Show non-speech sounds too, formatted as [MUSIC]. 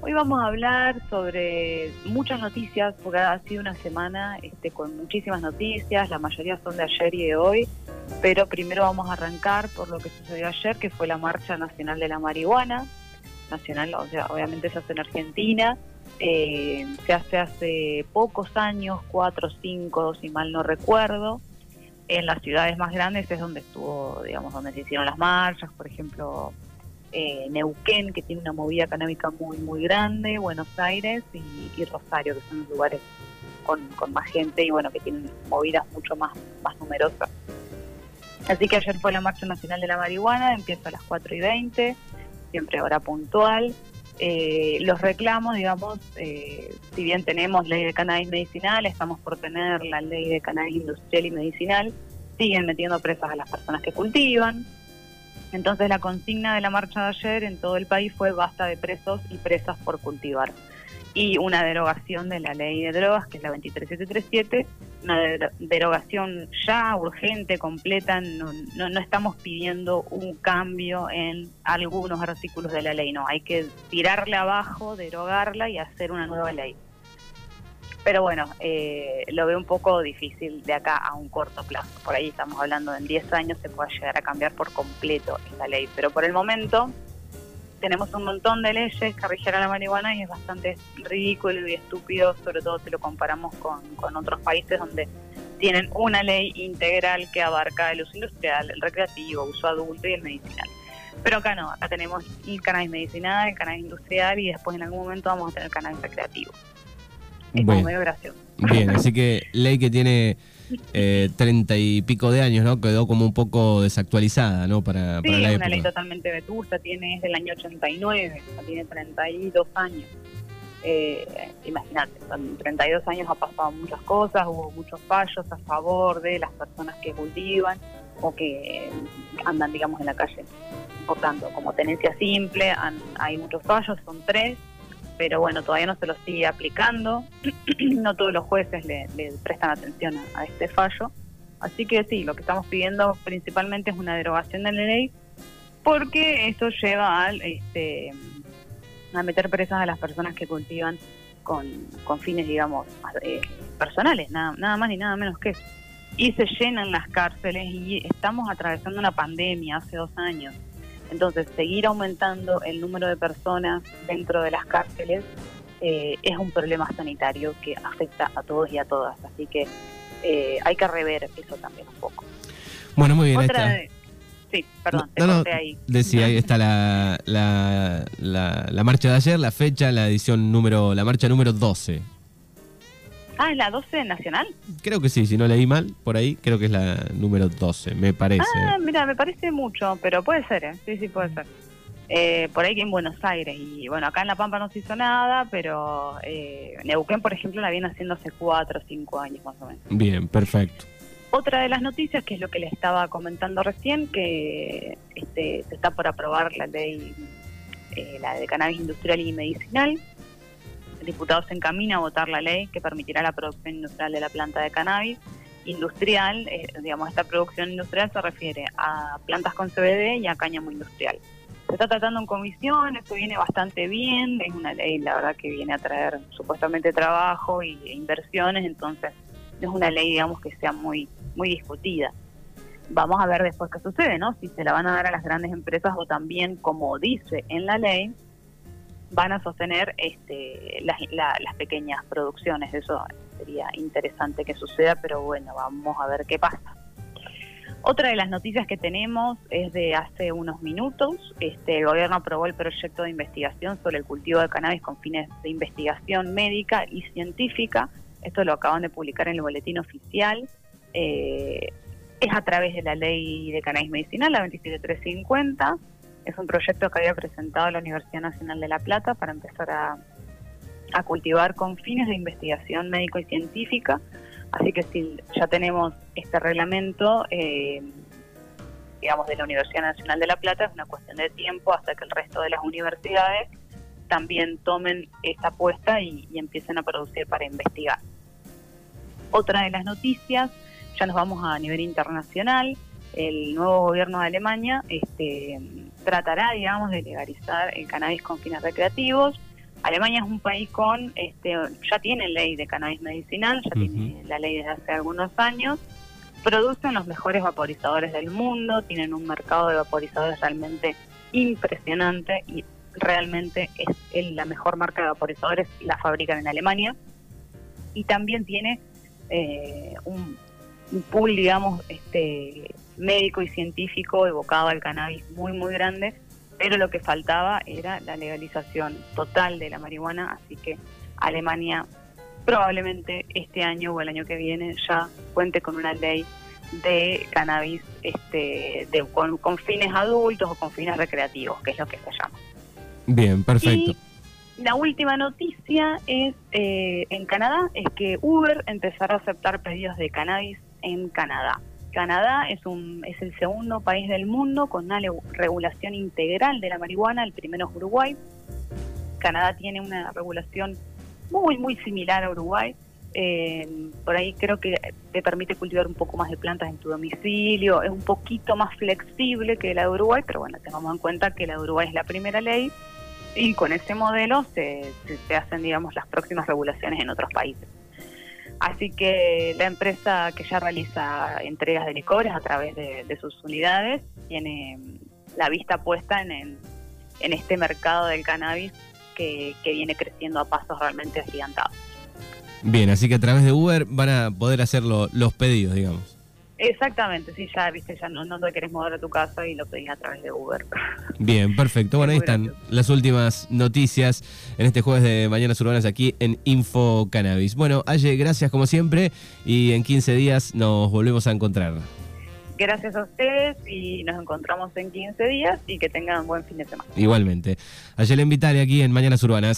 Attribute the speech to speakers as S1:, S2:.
S1: Hoy vamos a hablar sobre muchas noticias, porque ha sido una semana este, con muchísimas noticias, la mayoría son de ayer y de hoy, pero primero vamos a arrancar por lo que sucedió ayer, que fue la Marcha Nacional de la Marihuana, nacional, o sea, obviamente se hace en Argentina, eh, se hace hace pocos años, cuatro cinco, si mal no recuerdo, en las ciudades más grandes es donde estuvo, digamos, donde se hicieron las marchas, por ejemplo, eh, Neuquén, que tiene una movida canábica muy, muy grande, Buenos Aires y, Rosario, que son los lugares con, más gente y bueno, que tienen movidas mucho más, más numerosas. Así que ayer fue la Marcha Nacional de la Marihuana, empieza a las 4 y 20, siempre hora puntual. Eh, los reclamos, digamos, eh, si bien tenemos ley de cannabis medicinal, estamos por tener la ley de cannabis industrial y medicinal, siguen metiendo presas a las personas que cultivan, entonces la consigna de la marcha de ayer en todo el país fue basta de presos y presas por cultivar. Y una derogación de la ley de drogas, que es la 23737, una derogación ya urgente, completa, no, no, no estamos pidiendo un cambio en algunos artículos de la ley, no, hay que tirarla abajo, derogarla y hacer una nueva ley. Pero bueno, eh, lo veo un poco difícil de acá a un corto plazo. Por ahí estamos hablando de en 10 años se pueda llegar a cambiar por completo esta ley. Pero por el momento tenemos un montón de leyes que la marihuana y es bastante ridículo y estúpido, sobre todo si lo comparamos con, con otros países donde tienen una ley integral que abarca el uso industrial, el recreativo, uso adulto y el medicinal. Pero acá no, acá tenemos el cannabis medicinal, el cannabis industrial y después en algún momento vamos a tener cannabis recreativo. Es
S2: bueno, medio gracioso. Bien, [LAUGHS] así que ley que tiene eh, treinta y pico de años, ¿no? Quedó como un poco desactualizada, ¿no? Para,
S1: sí, es una ley totalmente vetusta, tiene, es del año 89, o sea, tiene 32 años. Eh, imagínate, en 32 años ha pasado muchas cosas, hubo muchos fallos a favor de las personas que cultivan o que andan, digamos, en la calle. Por tanto, como tenencia simple, hay muchos fallos, son tres, pero bueno, todavía no se lo sigue aplicando, [CLEARS THROAT] no todos los jueces le, prestan atención a, este fallo, así que sí, lo que estamos pidiendo principalmente es una derogación de la ley, porque eso lleva al, este, a meter presas a las personas que cultivan con, con fines, digamos, eh, personales, nada, nada más ni nada menos que eso. Y se llenan las cárceles y estamos atravesando una pandemia hace dos años entonces, seguir aumentando el número de personas dentro de las cárceles eh, es un problema sanitario que afecta a todos y a todas. Así que eh, hay que rever eso también un poco.
S2: Bueno, muy bien.
S1: sí, perdón, te no, ahí.
S2: Decía, ahí está la, la, la, marcha de ayer, la fecha, la edición número, la marcha número 12.
S1: Ah, ¿es la 12 nacional?
S2: Creo que sí, si no leí mal, por ahí creo que es la número 12, me parece.
S1: Ah, mira, me parece mucho, pero puede ser, ¿eh? sí, sí, puede ser. Eh, por ahí que en Buenos Aires, y bueno, acá en La Pampa no se hizo nada, pero eh, Neuquén, por ejemplo, la viene haciendo hace 4 o 5 años más o menos.
S2: Bien, perfecto.
S1: Otra de las noticias, que es lo que le estaba comentando recién, que este, se está por aprobar la ley, eh, la de cannabis industrial y medicinal, diputados se encamina a votar la ley que permitirá la producción industrial de la planta de cannabis. Industrial, eh, digamos, esta producción industrial se refiere a plantas con CBD y a cáñamo industrial. Se está tratando en comisión, esto viene bastante bien, es una ley, la verdad, que viene a traer supuestamente trabajo e inversiones, entonces no es una ley, digamos, que sea muy, muy discutida. Vamos a ver después qué sucede, ¿no? Si se la van a dar a las grandes empresas o también, como dice en la ley, van a sostener este, las, las pequeñas producciones. Eso sería interesante que suceda, pero bueno, vamos a ver qué pasa. Otra de las noticias que tenemos es de hace unos minutos. Este, el gobierno aprobó el proyecto de investigación sobre el cultivo de cannabis con fines de investigación médica y científica. Esto lo acaban de publicar en el boletín oficial. Eh, es a través de la ley de cannabis medicinal, la 27350 es un proyecto que había presentado la Universidad Nacional de La Plata para empezar a, cultivar con fines de investigación médico y científica. Así que si ya tenemos este reglamento, eh, digamos, de la Universidad Nacional de La Plata, es una cuestión de tiempo hasta que el resto de las universidades también tomen esta apuesta y, y empiecen a producir para investigar. Otra de las noticias, ya nos vamos a nivel internacional, el nuevo gobierno de Alemania este, tratará, digamos, de legalizar el cannabis con fines recreativos. Alemania es un país con, este, ya tiene ley de cannabis medicinal, ya tiene la ley desde hace algunos años, producen los mejores vaporizadores del mundo, tienen un mercado de vaporizadores realmente impresionante y realmente es la mejor marca de vaporizadores, la fabrican en Alemania. Y también tiene eh, un, un, pool, digamos, este médico y científico evocado al cannabis muy, muy grande, pero lo que faltaba era la legalización total de la marihuana, así que Alemania probablemente este año o el año que viene ya cuente con una ley de cannabis este, de, con, fines adultos o con fines recreativos, que es lo que se llama.
S2: Bien, perfecto.
S1: Y la última noticia es eh, en Canadá, es que Uber empezará a aceptar pedidos de cannabis en Canadá. Canadá es, un, es el segundo país del mundo con una regulación integral de la marihuana, el primero es Uruguay. Canadá tiene una regulación muy, muy similar a Uruguay. Eh, por ahí creo que te permite cultivar un poco más de plantas en tu domicilio, es un poquito más flexible que la de Uruguay, pero bueno, tengamos en cuenta que la de Uruguay es la primera ley y con ese modelo se, se hacen, digamos, las próximas regulaciones en otros países. Así que la empresa que ya realiza entregas de licores a través de, sus unidades tiene la vista puesta en, en, este mercado del cannabis que, viene creciendo a pasos realmente agigantados.
S2: Bien, así que a través de Uber van a poder hacer los pedidos, digamos.
S1: Exactamente, sí, ya viste, ya no, no te querés mover a tu casa y lo pedís a través de Uber. [LAUGHS]
S2: Bien, perfecto. Bueno, ahí están las últimas noticias en este jueves de Mañanas Urbanas aquí en Info Cannabis. Bueno, Aye, gracias como siempre y en 15 días nos volvemos a encontrar.
S1: Gracias a ustedes y nos encontramos en 15 días y que tengan un buen fin de semana.
S2: Igualmente. Ayer le invitaré aquí en Mañanas Urbanas.